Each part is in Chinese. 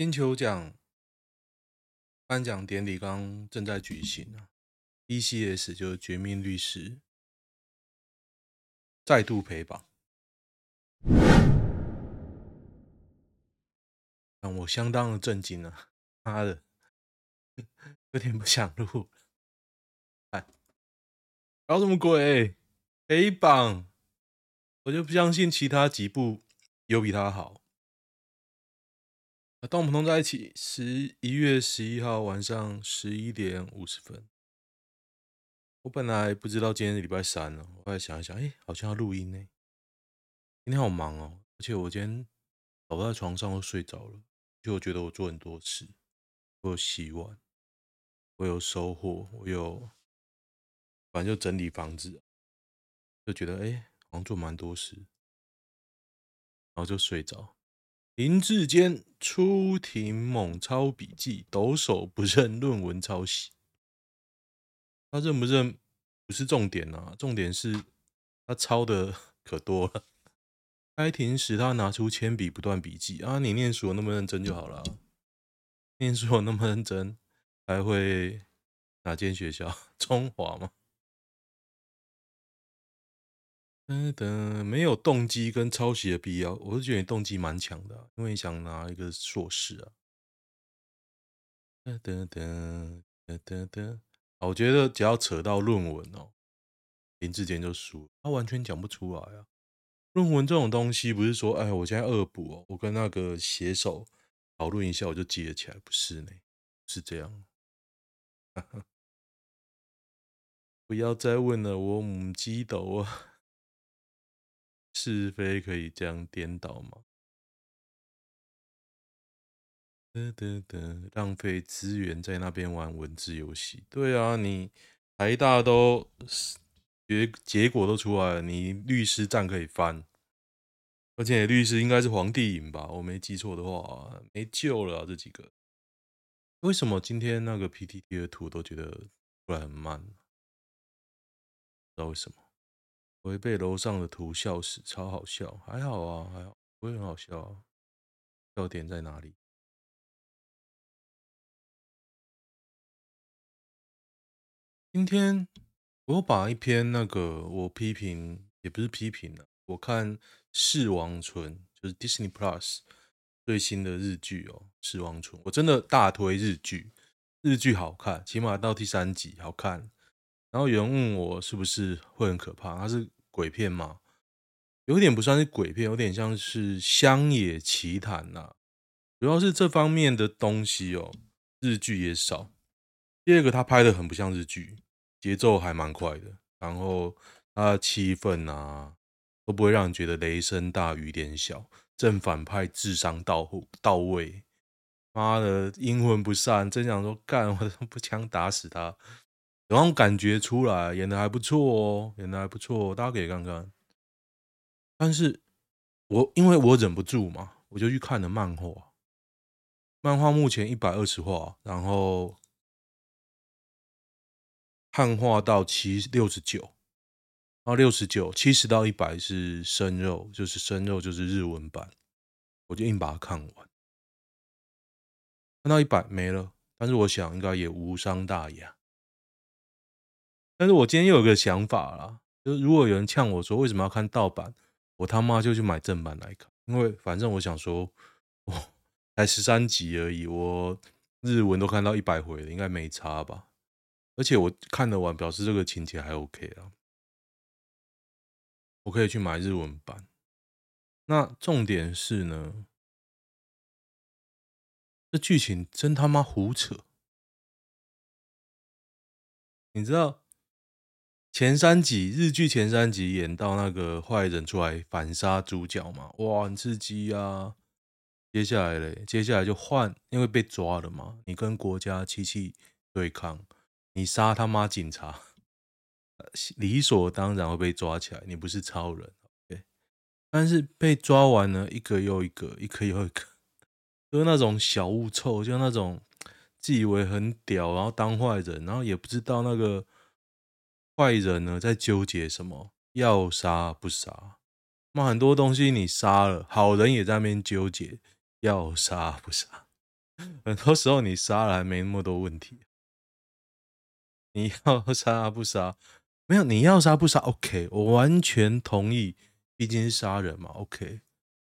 金球奖颁奖典礼刚正在举行啊，DCS 就是《绝命律师》再度陪榜，让我相当的震惊啊！妈的，有点不想录。哎，搞什么鬼？陪榜，我就不相信其他几部有比他好。动不动在一起，十一月十一号晚上十一点五十分。我本来不知道今天是礼拜三呢，我后来想一想，哎，好像要录音呢。今天好忙哦，而且我今天倒在床上都睡着了，就我觉得我做很多事，我有洗碗，我有收货，我有，反正就整理房子，就觉得哎，好像做蛮多事，然后就睡着。林志坚出庭猛抄笔记，抖手不认论文抄袭。他认不认不是重点啊，重点是他抄的 可多了。开庭时他拿出铅笔不断笔记啊，你念书有那么认真就好了。念书有那么认真，还会哪间学校？中华吗？等等，没有动机跟抄袭的必要，我是觉得你动机蛮强的，因为你想拿一个硕士啊。等等等等等，我觉得只要扯到论文哦，林志坚就输，他完全讲不出来啊。论文这种东西不是说，哎，我现在恶补哦，我跟那个写手讨论一下，我就记得起来，不是呢，是这样。不要再问了，我母鸡斗啊。是非可以这样颠倒吗？得得得，浪费资源在那边玩文字游戏。对啊，你台大都结结果都出来了，你律师站可以翻，而且律师应该是黄帝颖吧？我没记错的话，没救了啊，这几个。为什么今天那个 PTT 的图都觉得出来很慢？不知道为什么。我会被楼上的图笑死，超好笑，还好啊，还好，不会很好笑啊。笑点在哪里？今天我把一篇那个我批评，也不是批评了，我看《噬王村》，就是 Disney Plus 最新的日剧哦，《噬王村》，我真的大推日剧，日剧好看，起码到第三集好看。然后有人问我是不是会很可怕？它是鬼片吗？有点不算是鬼片，有点像是乡野奇谈呐。主要是这方面的东西哦，日剧也少。第二个，它拍的很不像日剧，节奏还蛮快的。然后它的气氛啊，都不会让人觉得雷声大雨点小。正反派智商到到位，妈的阴魂不散，真想说干，我不枪打死他。有种感觉出来，演的还不错哦，演的还不错，大家可以看看。但是我因为我忍不住嘛，我就去看了漫画。漫画目前一百二十话，然后汉化到七六十九，然后六十九七十到一百是生肉，就是生肉就是日文版，我就硬把它看完。看到一百没了，但是我想应该也无伤大雅。但是我今天又有个想法啦，就是如果有人呛我说为什么要看盗版，我他妈就去买正版来看，因为反正我想说，哦，才十三集而已，我日文都看到一百回了，应该没差吧？而且我看得完，表示这个情节还 OK 啊，我可以去买日文版。那重点是呢，这剧情真他妈胡扯，你知道？前三集日剧前三集演到那个坏人出来反杀主角嘛，哇，很刺激啊！接下来嘞，接下来就换，因为被抓了嘛，你跟国家机器对抗，你杀他妈警察，理所当然会被抓起来，你不是超人，OK？但是被抓完呢，一个又一个，一个又一个，就是那种小物臭，就那种自以为很屌，然后当坏人，然后也不知道那个。坏人呢，在纠结什么？要杀不杀？那很多东西你杀了，好人也在那边纠结要杀不杀。很多时候你杀了还没那么多问题。你要杀不杀？没有，你要杀不杀？OK，我完全同意，毕竟是杀人嘛。OK，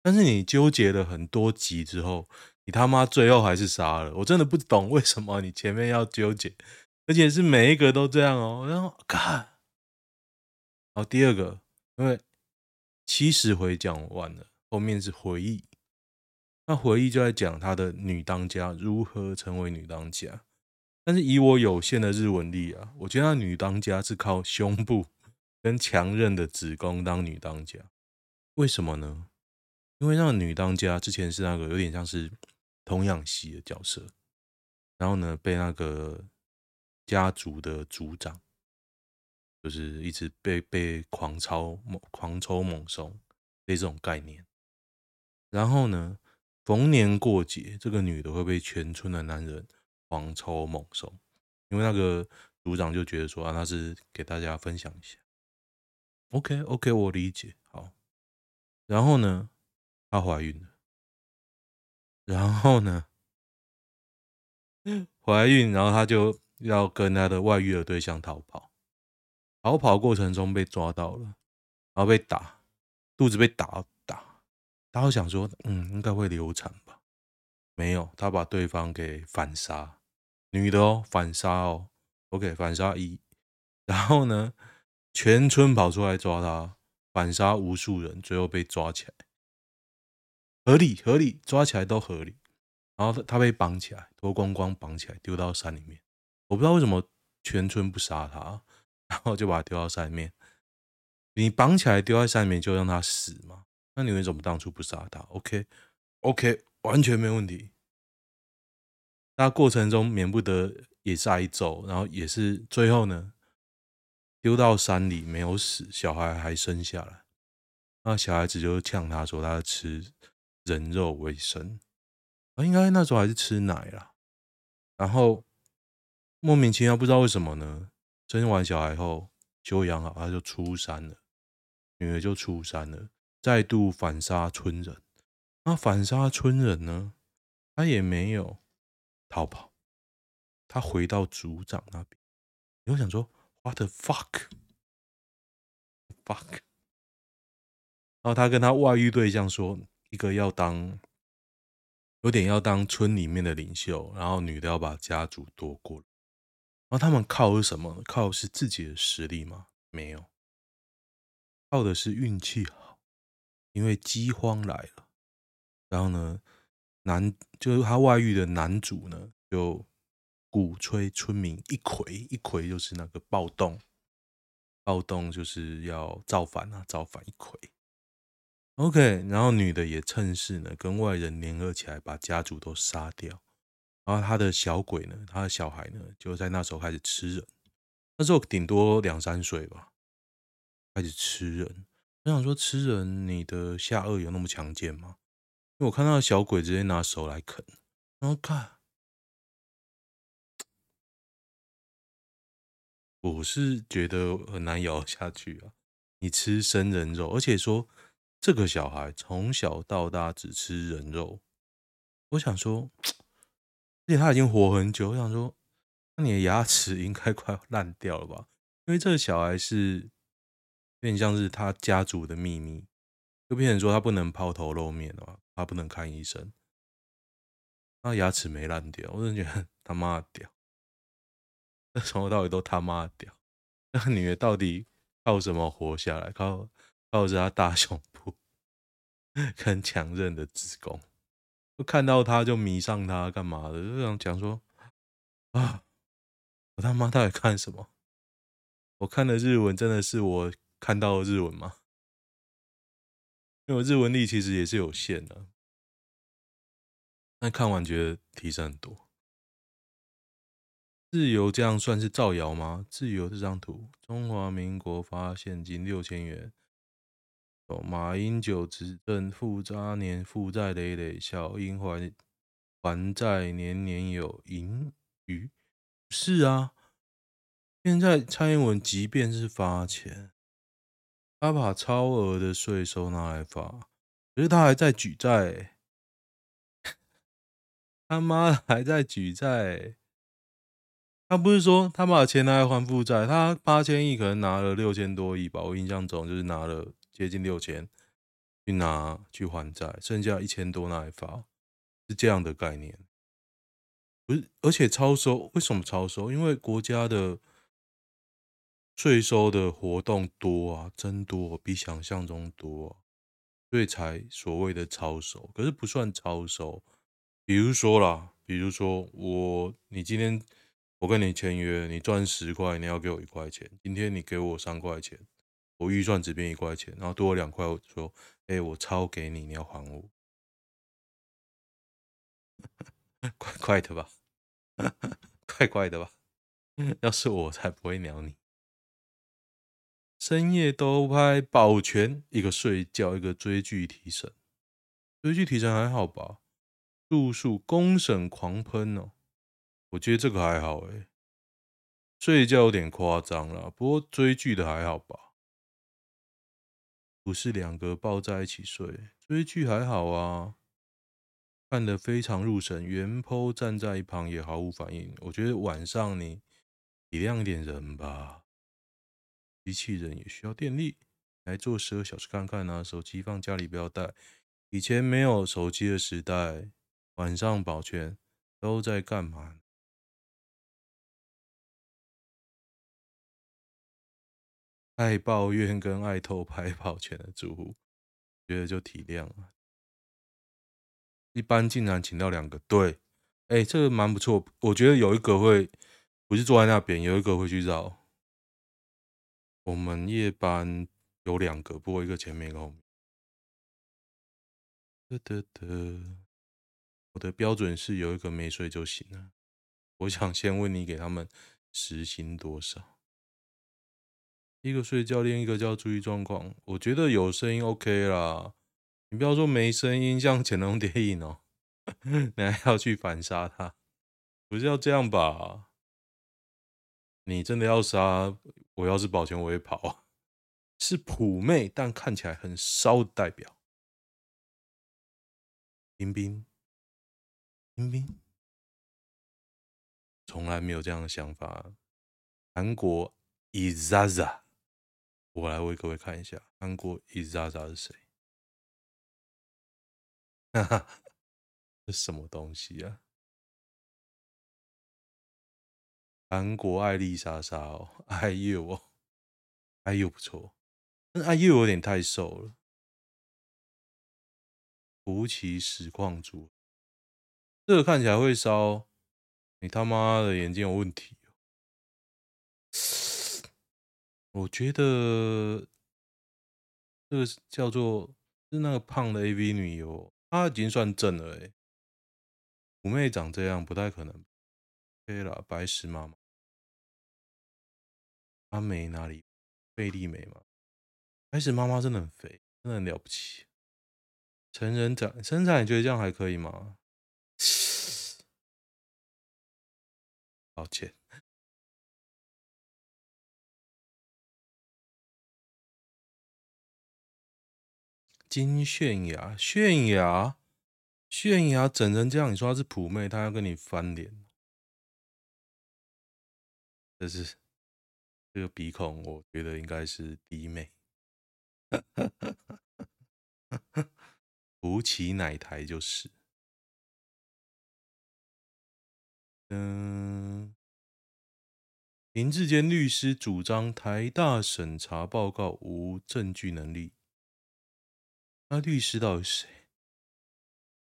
但是你纠结了很多集之后，你他妈最后还是杀了。我真的不懂为什么你前面要纠结，而且是每一个都这样哦。然后看，好，第二个，因为七十回讲完了，后面是回忆。那回忆就在讲他的女当家如何成为女当家，但是以我有限的日文力啊，我觉得女当家是靠胸部跟强韧的子宫当女当家，为什么呢？因为那个女当家之前是那个有点像是童养媳的角色，然后呢被那个家族的族长，就是一直被被狂抽猛狂抽猛送，这种概念，然后呢。逢年过节，这个女的会被全村的男人狂抽猛送，因为那个组长就觉得说啊，那是给大家分享一下。OK，OK，我理解。好，然后呢，她怀孕了，然后呢，怀孕，然后她就要跟他的外遇的对象逃跑，逃跑过程中被抓到了，然后被打，肚子被打。他会想说，嗯，应该会流产吧？没有，他把对方给反杀，女的哦，反杀哦，OK，反杀一，然后呢，全村跑出来抓他，反杀无数人，最后被抓起来，合理合理，抓起来都合理。然后他被绑起来，脱光光绑起来，丢到山里面。我不知道为什么全村不杀他，然后就把他丢到山里面。你绑起来丢在山里面，就让他死吗？那你为什么当初不杀他？OK，OK，完全没问题。那过程中免不得也是挨揍，然后也是最后呢，丢到山里没有死，小孩还生下来。那小孩子就呛他说他吃人肉为生，啊，应该那时候还是吃奶啦。然后莫名其妙不知道为什么呢，生完小孩后休养好，他就出山了，女儿就出山了。再度反杀村人，那反杀村人呢？他也没有逃跑，他回到组长那边。我想说，What the fuck？fuck？然后他跟他外遇对象说，一个要当，有点要当村里面的领袖，然后女的要把家族夺过来。然后他们靠的是什么？靠的是自己的实力吗？没有，靠的是运气好。因为饥荒来了，然后呢，男就是他外遇的男主呢，就鼓吹村民一揆，一揆就是那个暴动，暴动就是要造反啊，造反一揆。OK，然后女的也趁势呢，跟外人联合起来，把家族都杀掉。然后他的小鬼呢，他的小孩呢，就在那时候开始吃人，那时候顶多两三岁吧，开始吃人。我想说，吃人，你的下颚有那么强健吗？因为我看到小鬼直接拿手来啃，然后看，我是觉得很难咬下去啊。你吃生人肉，而且说这个小孩从小到大只吃人肉，我想说，而且他已经活很久，我想说，那你的牙齿应该快烂掉了吧？因为这个小孩是。有点像是他家族的秘密，就变成说他不能抛头露面的嘛，他不能看医生，他牙齿没烂掉，我真的觉得 他妈屌，那从头到尾都他妈屌，那个女的到底靠什么活下来？靠靠着他大胸部 跟强韧的子宫，看到他就迷上他干嘛的？就想讲说啊，我他妈到底看什么？我看的日文真的是我。看到的日文吗？因为我日文力其实也是有限的，但看完觉得提升很多。自由这样算是造谣吗？自由这张图，中华民国发现金六千元。哦，马英九执政负渣年负债累累，小英还还债年年有盈余。是啊，现在蔡英文即便是发钱。他把超额的税收拿来发，可是他还在举债，他妈还在举债。他不是说他把钱拿来还负债，他八千亿可能拿了六千多亿吧，我印象中就是拿了接近六千去拿去还债，剩下一千多拿来发，是这样的概念。不是，而且超收，为什么超收？因为国家的税收的活动多啊，真多，比想象中多啊，所以才所谓的超收。可是不算超收，比如说啦，比如说我，你今天。我跟你签约，你赚十块，你要给我一块钱。今天你给我三块钱，我预算只变一块钱，然后多了两块，我说，哎、我超给你，你要还我，怪怪的吧？怪怪的吧？要是我才不会鸟你。深夜都拍保全，一个睡觉，一个追剧提神。追剧提神还好吧？住宿公审狂喷哦。我觉得这个还好诶，睡觉有点夸张了，不过追剧的还好吧？不是两个抱在一起睡，追剧还好啊，看得非常入神。原 PO 站在一旁也毫无反应。我觉得晚上你体谅一点人吧，机器人也需要电力。来做十二小时看看啊，手机放家里不要带。以前没有手机的时代，晚上保全都在干嘛？爱抱怨跟爱偷拍跑前的住户，觉得就体谅了。一般竟然请到两个，对，哎、这个蛮不错。我觉得有一个会不是坐在那边，有一个会去绕。我们夜班有两个，不过一个前面，一个后面。得得得，我的标准是有一个没睡就行了。我想先问你，给他们时薪多少？一个睡觉，另一个叫注意状况。我觉得有声音 OK 啦，你不要说没声音，像潜龙谍影哦，你还要去反杀他，不是要这样吧？你真的要杀，我要是保全我会跑。是普妹，但看起来很骚的代表。冰冰，冰冰，从来没有这样的想法。韩国伊莎莎。我来为各位看一下，韩国伊莎莎是谁？哈哈，这什么东西啊？韩国艾丽莎莎哦，IU 哦，IU 不错，但 IU 有点太瘦了。福奇实况组，这个看起来会烧，你他妈的眼睛有问题。我觉得这个叫做是那个胖的 AV 女优，她已经算正了哎。五妹长这样不太可能。对了，白石妈妈，她美哪里？贝利美吗？白石妈妈真的很肥，真的很了不起。成人长身材，你觉得这样还可以吗？抱歉。金泫雅，泫雅，泫雅整成这样，你说她是普妹，她要跟你翻脸，这是这个鼻孔，我觉得应该是弟妹。福奇奶台就是，嗯，林智坚律师主张台大审查报告无证据能力。那律师到底是谁？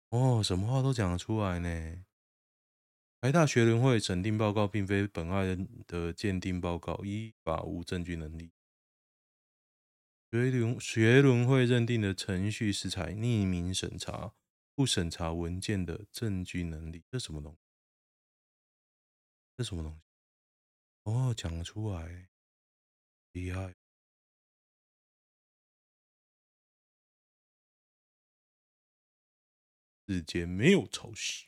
哦，什么话都讲得出来呢？台大学伦会审定报告并非本案的鉴定报告，依法无证据能力。学伦学伦会认定的程序是采匿名审查，不审查文件的证据能力。这什么东西？这什么东西？哦，讲得出来，厉害。世间没有抄袭，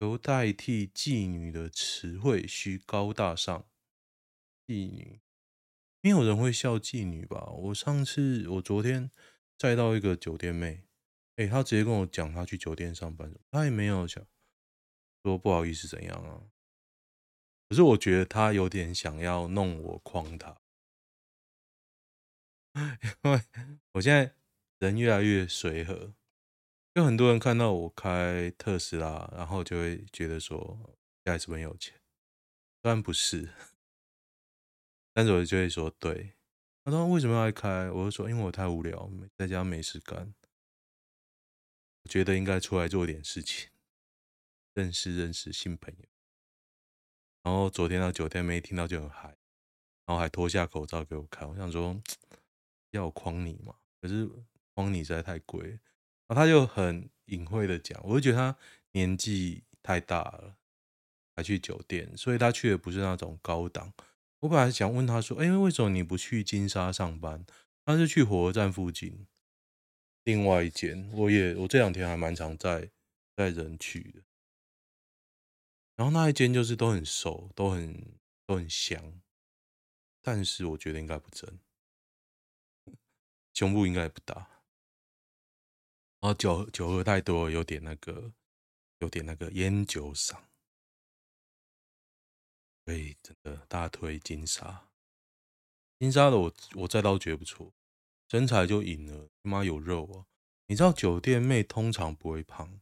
由代替妓女的词汇需高大上。妓女，没有人会笑妓女吧？我上次，我昨天载到一个酒店妹，哎、欸，他直接跟我讲她去酒店上班，她也没有想说不好意思怎样啊。可是我觉得她有点想要弄我诓她，因为我现在人越来越随和，有很多人看到我开特斯拉，然后就会觉得说家里是不是很有钱？当然不是，但是我就会说对。他说为什么要开？我就说因为我太无聊，在家没事干。我觉得应该出来做点事情，认识认识新朋友。然后昨天到酒店没听到就很嗨，然后还脱下口罩给我看。我想说 要我诓你嘛，可是诓你实在太贵。后他就很隐晦的讲，我就觉得他年纪太大了，还去酒店，所以他去的不是那种高档。我本来想问他说，哎，为什么你不去金沙上班？他是去火车站附近。另外一间，我也我这两天还蛮常在在人去的，然后那一间就是都很熟，都很都很香，但是我觉得应该不真，胸部应该也不大，然后酒酒喝太多，有点那个，有点那个烟酒嗓，所以真的大推金沙，金沙的我我再倒觉不错。身材就赢了，他妈有肉啊！你知道酒店妹通常不会胖，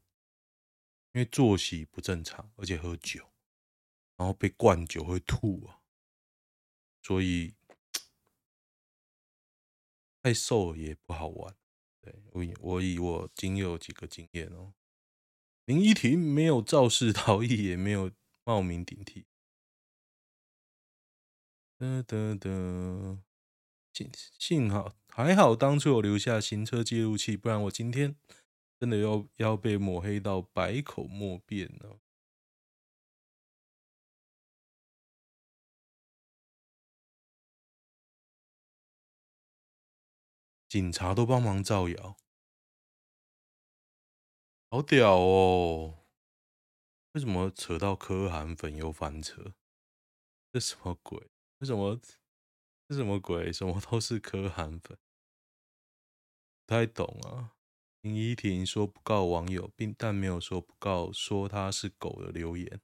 因为作息不正常，而且喝酒，然后被灌酒会吐啊，所以 太瘦也不好玩。我以我以我仅有几个经验哦，林依婷没有肇事逃逸，也没有冒名顶替。哒哒哒，幸幸好。还好当初我留下行车记录器，不然我今天真的要要被抹黑到百口莫辩了。警察都帮忙造谣，好屌哦！为什么扯到柯韩粉又翻车？这什么鬼？为什么？这什么鬼？什么都是柯韩粉？不太懂啊！林依婷说不告网友，并但没有说不告说他是狗的留言。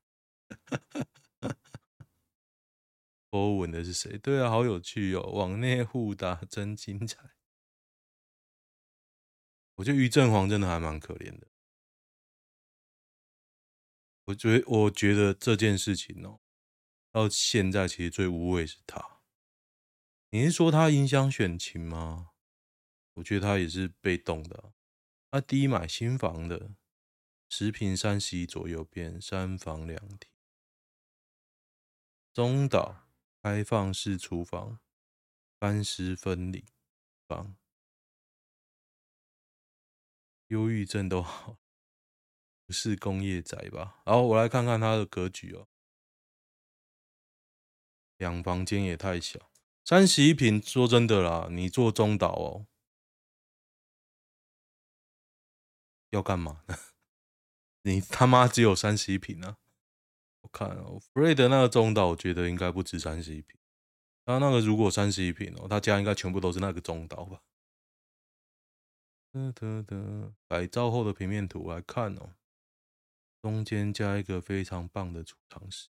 欧文的是谁？对啊，好有趣哦！网内互打真精彩。我觉得于正煌真的还蛮可怜的。我觉得，我觉得这件事情哦，到现在其实最无谓是他。你是说他影响选情吗？我觉得他也是被动的啊。他低买新房的，十坪三十一左右，变三房两厅。中岛开放式厨房，干湿分离房。忧郁症都好，不是工业宅吧？然后我来看看他的格局哦，两房间也太小，三十一平。说真的啦，你做中岛哦。要干嘛呢？你他妈只有三十一平啊！我看哦，Fred 那个中岛，我觉得应该不止三十一平。他那个如果三十一平哦，他家应该全部都是那个中岛吧？得得得，改造后的平面图来看哦，中间加一个非常棒的储藏室。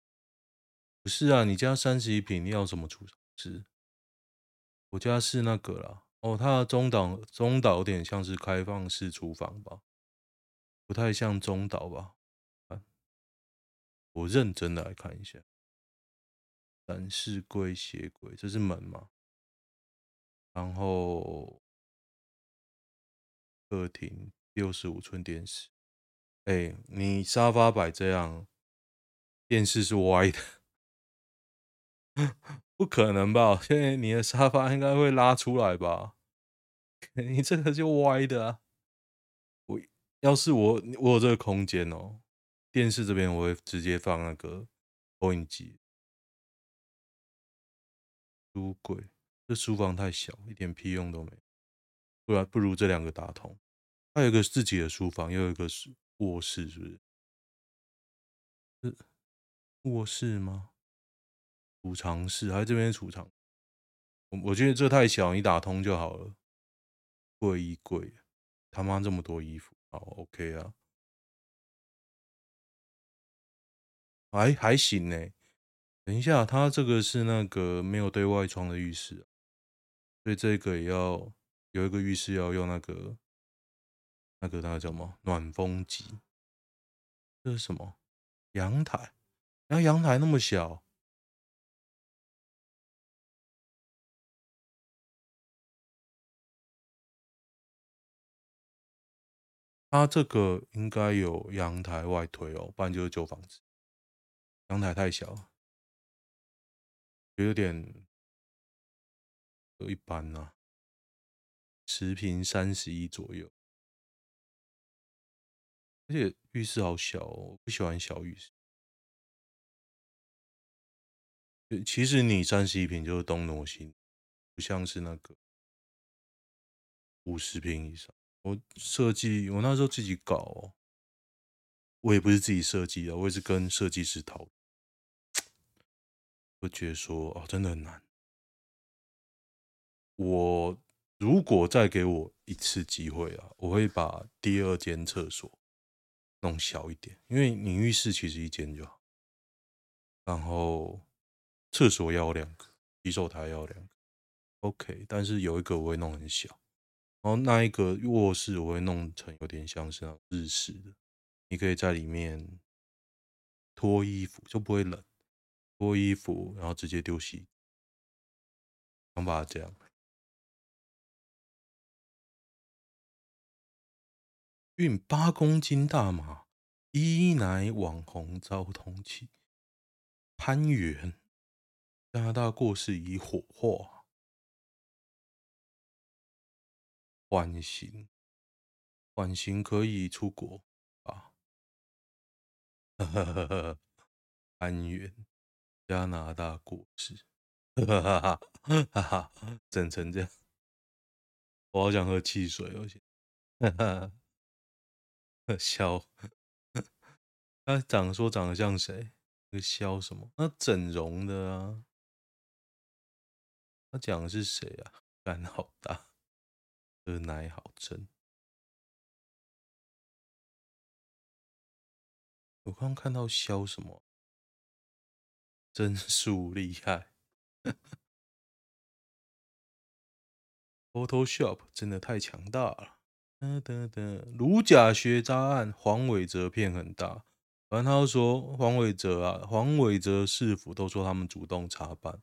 不是啊，你家三十一平，你要什么储藏室？我家是那个啦。哦，它的中岛中岛有点像是开放式厨房吧？不太像中岛吧？我认真的来看一下，展示柜、鞋柜，这是门吗？然后客厅六十五寸电视，哎，你沙发摆这样，电视是歪的，不可能吧？现在你的沙发应该会拉出来吧？你这个就歪的啊！我要是我我有这个空间哦，电视这边我会直接放那个投影机。书柜，这书房太小，一点屁用都没。不然不如这两个打通。还有一个自己的书房，又有一个是卧室，是不是？是卧室吗？储藏室，还是这边储藏？我我觉得这太小，你打通就好了。柜衣柜。他妈这么多衣服，好 OK 啊，还还行呢。等一下，他这个是那个没有对外窗的浴室，所以这个也要有一个浴室要用那个那个那个叫什么暖风机？这是什么？阳台？然后阳台那么小。它这个应该有阳台外推哦，不然就是旧房子。阳台太小，有点有一般呐、十平三十一左右。而且浴室好小哦，不喜欢小浴室。其实你三十一平就是东挪西，不像是那个五十平以上。我设计，我那时候自己搞哦，我也不是自己设计的，我也是跟设计师讨。我觉得说哦，真的很难。我如果再给我一次机会啊，我会把第二间厕所弄小一点，因为你浴室其实一间就好，然后厕所要两个，洗手台要两个，OK，但是有一个我会弄很小。然后那一个卧室我会弄成有点像是那种日式的，你可以在里面脱衣服就不会冷，脱衣服然后直接丢洗，想把它这样。运八公斤大麻，一乃网红遭通缉，潘元加拿大过世已火化。缓刑，缓刑可以出国啊！呵呵呵呵，安源加拿大过世，哈哈哈哈哈，整成这样，我好想喝汽水哦！哈哈，肖，他长说长得像谁？那个肖什么？那整容的啊？他讲的是谁啊？胆好大。喝奶好真，我刚看到肖什么，真数厉害，Photoshop 真的太强大了。哒哒哒，如假学渣案，黄伟哲骗很大。反正他说黄伟哲啊，黄伟哲市府都说他们主动查办，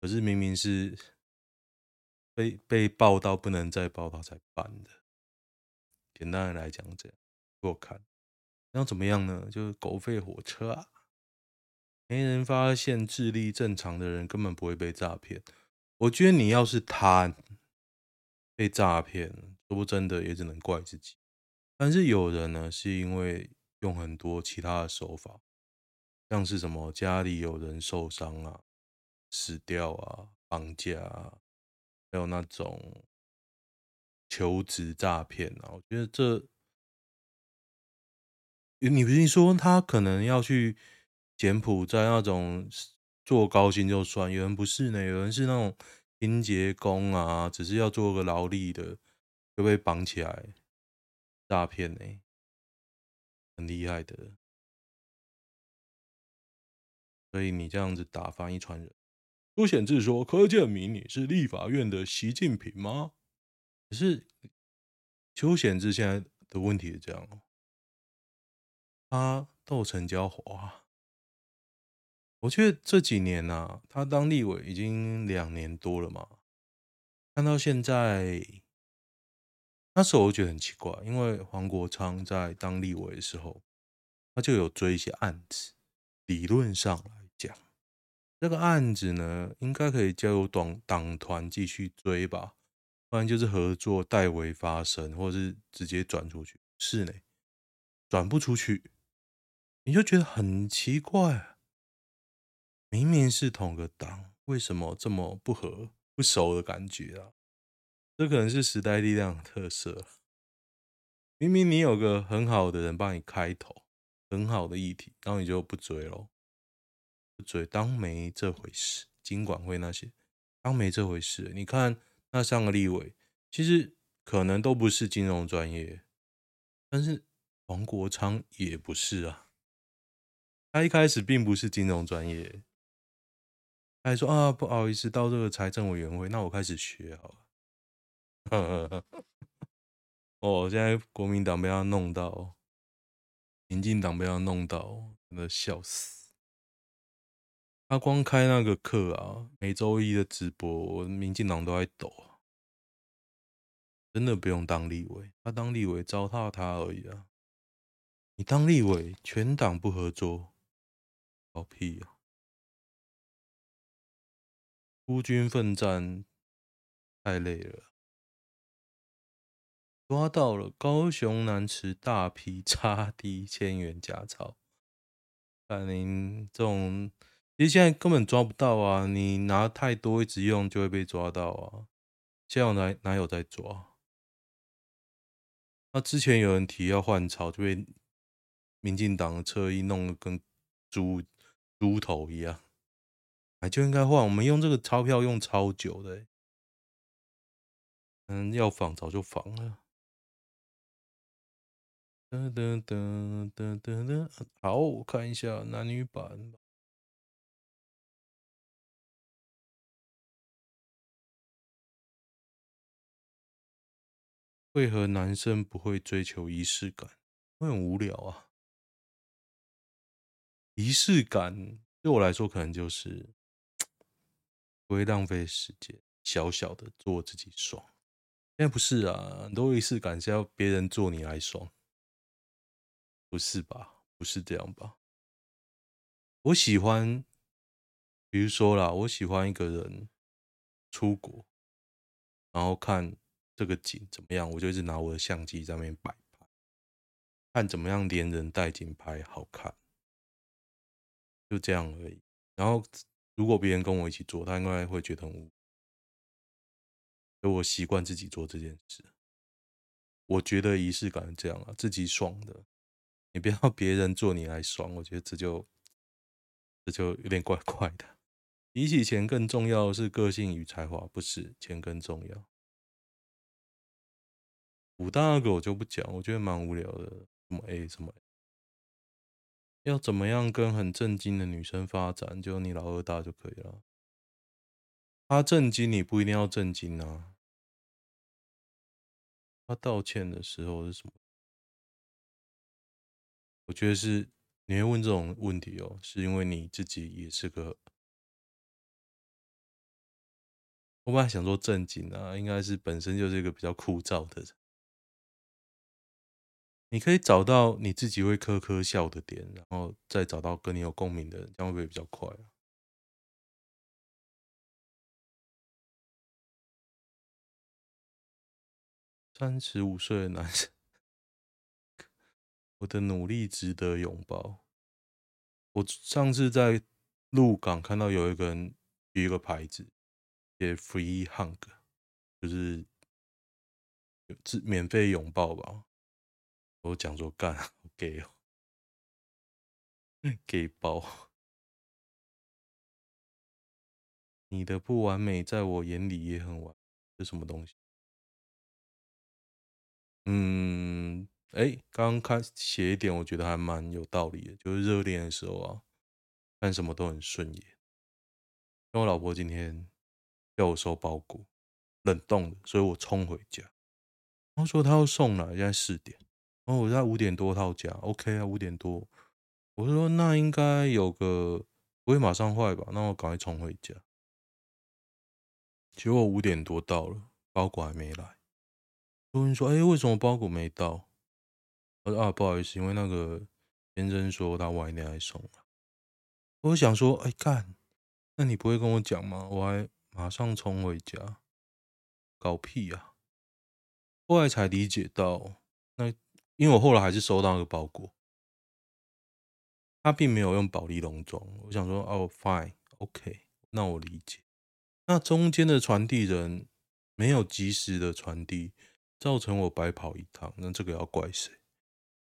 可是明明是。被被报到不能再报到才办的，简单的来讲这样，给我看，那怎么样呢？就是狗吠火车啊，没人发现智力正常的人根本不会被诈骗。我觉得你要是他被诈骗，说不真的也只能怪自己。但是有人呢，是因为用很多其他的手法，像是什么家里有人受伤啊、死掉啊、绑架啊。还有那种求职诈骗啊，我觉得这，你不是说他可能要去柬埔寨那种做高薪就算，有人不是呢，有人是那种清洁工啊，只是要做个劳力的，就被绑起来诈骗呢，很厉害的。所以你这样子打翻一船人。朱显志说：“柯建铭，你是立法院的习近平吗？”可是邱显志现在的问题是这样哦，他斗陈椒华，我觉得这几年呐、啊，他当立委已经两年多了嘛，看到现在，那时候我觉得很奇怪，因为黄国昌在当立委的时候，他就有追一些案子，理论上来讲。这个案子呢，应该可以交由党党团继续追吧，不然就是合作代为发声，或者是直接转出去。是呢，转不出去，你就觉得很奇怪，明明是同个党，为什么这么不合不熟的感觉啊？这可能是时代力量的特色。明明你有个很好的人帮你开头，很好的议题，然后你就不追喽。嘴当没这回事，金管会那些当没这回事。你看那上个立委，其实可能都不是金融专业，但是黄国昌也不是啊。他一开始并不是金融专业，他还说啊，不好意思，到这个财政委员会，那我开始学好了。呵呵呵哦，现在国民党被他弄到，民进党被他弄到，真的笑死。他光开那个课啊，每周一的直播，民进党都在抖。真的不用当立委，他当立委糟蹋他而已啊！你当立委，全党不合作，搞屁啊！孤军奋战太累了，抓到了高雄南池大批差低千元假钞，但您这种其实现在根本抓不到啊！你拿太多一直用就会被抓到啊！现在哪哪有在抓？那之前有人提要换钞，就被民进党的侧翼弄得跟猪猪头一样，哎，就应该换。我们用这个钞票用超久的，嗯，要仿早就仿了。噔噔噔噔噔噔，好，我看一下男女版。为何男生不会追求仪式感？会很无聊啊！仪式感对我来说，可能就是不会浪费时间，小小的做自己爽。现在不是啊，很多仪式感是要别人做你来爽，不是吧？不是这样吧？我喜欢，比如说啦，我喜欢一个人出国，然后看。这个景怎么样？我就一直拿我的相机在那边摆拍，看怎么样连人带景拍好看，就这样而已。然后如果别人跟我一起做，他应该会觉得很无。所以我习惯自己做这件事。我觉得仪式感是这样啊，自己爽的，你不要 别人做你来爽，我觉得这就这就有点怪 怪的。比起钱更重要的是个性与才华，不是钱更重要。武大那个我就不讲，我觉得蛮无聊的。什么 A 什么 A，要怎么样跟很正经的女生发展？就你老二大就可以了。他正经，你不一定要正经啊。他道歉的时候是什么？我觉得是你会问这种问题哦，是因为你自己也是个。我本来想说正经啊，应该是本身就是一个比较枯燥的人。你可以找到你自己会呵呵笑的点，然后再找到跟你有共鸣的人，这样会不会比较快啊？三十五岁的男生，我的努力值得拥抱。我上次在鹿港看到有一个人举一个牌子，写 “free hug”，就是自免费拥抱吧。我讲说干给哦，给包。你的不完美在我眼里也很完，这什么东西？嗯，哎，刚刚开始写一点，我觉得还蛮有道理的，就是热恋的时候啊，看什么都很顺眼。因为我老婆今天叫我收包裹，冷冻的，所以我冲回家，她说她要送了，现在四点。哦，我在五点多到家，OK 啊，五点多。我说那应该有个不会马上坏吧？那我赶快冲回家。结果五点多到了，包裹还没来。有人说：“哎，为什么包裹没到？”我说：“啊，不好意思，因为那个先生说他晚一点来送。”我想说：“哎，干，那你不会跟我讲吗？我还马上冲回家，搞屁呀！”后来才理解到，那。因为我后来还是收到那个包裹，他并没有用保利龙装。我想说，哦，fine，OK，那我理解。那中间的传递人没有及时的传递，造成我白跑一趟。那这个要怪谁？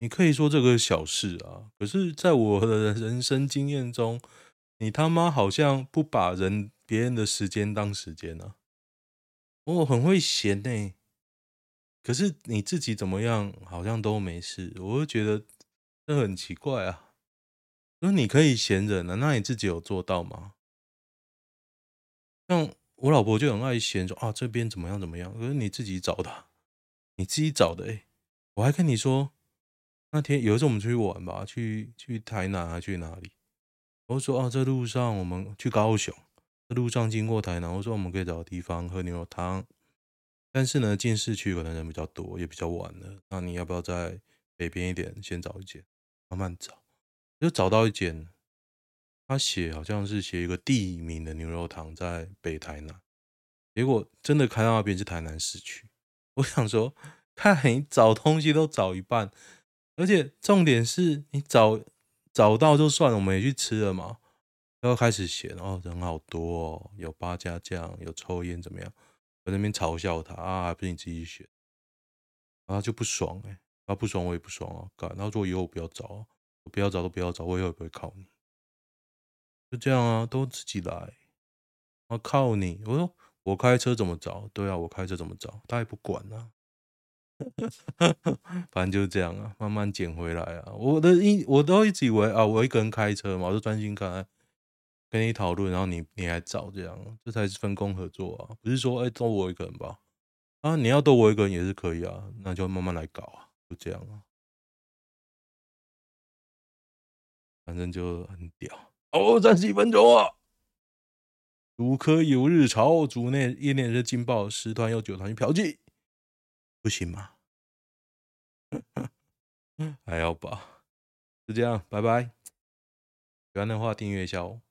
你可以说这个小事啊，可是在我的人生经验中，你他妈好像不把人别人的时间当时间啊！我很会闲呢。可是你自己怎么样，好像都没事，我就觉得这很奇怪啊。那你可以闲人啊，那你自己有做到吗？像我老婆就很爱闲说啊，这边怎么样怎么样，可是你自己找的，你自己找的诶、我还跟你说，那天有一次我们出去玩吧，去去台南还去哪里？我说啊，这路上我们去高雄，路上经过台南，我说我们可以找个地方喝牛肉汤。但是呢，进市区可能人比较多，也比较晚了。那你要不要在北边一点先找一间，慢慢找，就找到一间。他写好像是写一个地名的牛肉汤在北台南，结果真的开到那边是台南市区。我想说，看你找东西都找一半，而且重点是你找找到就算了，我们也去吃了嘛，然后开始写，哦，人好多哦，有八家酱，有抽烟怎么样？我在那边嘲笑他啊，还不是你自己选，然后就不爽哎、欸，他不爽我也不爽啊，干，然后说以后不要找，不要找都不要找，我以后也不会靠你，就这样啊，都自己来，我靠你，我说我开车怎么找？对啊，我开车怎么找？他也不管啊，反正就是这样啊，慢慢捡回来啊，我的一我都一直以为啊，我一个人开车嘛，我就专心开。跟你讨论，然后你你还找这样，这才是分工合作啊！不是说哎，都我一个人吧？啊，你要都我一个人也是可以啊，那就慢慢来搞啊，就这样啊。反正就很屌哦，三十一分钟啊！主科有日潮，组内业内是劲爆，十团有九团去嫖妓，不行吗？还要吧？就这样，拜拜。喜欢的话订阅一下哦。